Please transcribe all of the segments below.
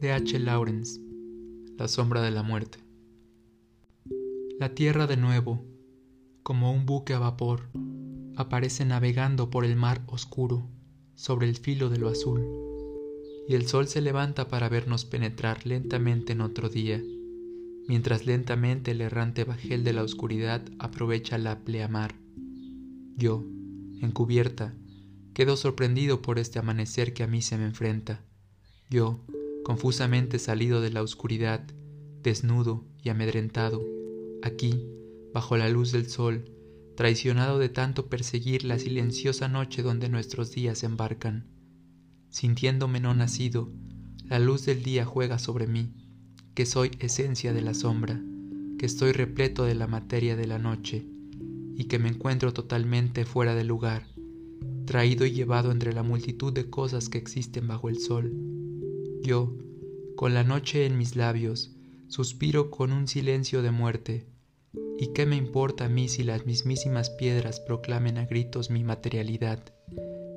de H. Lawrence La sombra de la muerte La tierra de nuevo, como un buque a vapor, aparece navegando por el mar oscuro sobre el filo de lo azul, y el sol se levanta para vernos penetrar lentamente en otro día, mientras lentamente el errante bajel de la oscuridad aprovecha la pleamar. Yo, encubierta, quedo sorprendido por este amanecer que a mí se me enfrenta. Yo, confusamente salido de la oscuridad, desnudo y amedrentado, aquí, bajo la luz del sol, traicionado de tanto perseguir la silenciosa noche donde nuestros días embarcan. Sintiéndome no nacido, la luz del día juega sobre mí, que soy esencia de la sombra, que estoy repleto de la materia de la noche, y que me encuentro totalmente fuera de lugar, traído y llevado entre la multitud de cosas que existen bajo el sol. Yo, con la noche en mis labios, suspiro con un silencio de muerte, ¿y qué me importa a mí si las mismísimas piedras proclamen a gritos mi materialidad,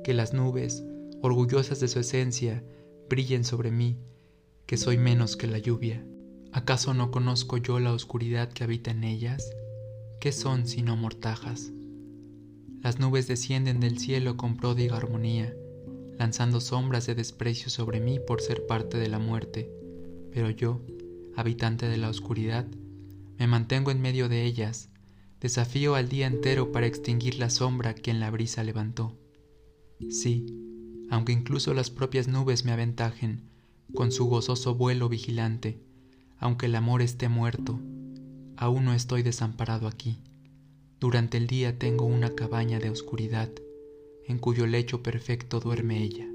que las nubes, orgullosas de su esencia, brillen sobre mí, que soy menos que la lluvia? ¿Acaso no conozco yo la oscuridad que habita en ellas? ¿Qué son sino mortajas? Las nubes descienden del cielo con pródiga armonía, lanzando sombras de desprecio sobre mí por ser parte de la muerte, pero yo, habitante de la oscuridad, me mantengo en medio de ellas, desafío al día entero para extinguir la sombra que en la brisa levantó. Sí, aunque incluso las propias nubes me aventajen con su gozoso vuelo vigilante, aunque el amor esté muerto, aún no estoy desamparado aquí. Durante el día tengo una cabaña de oscuridad, en cuyo lecho perfecto duerme ella.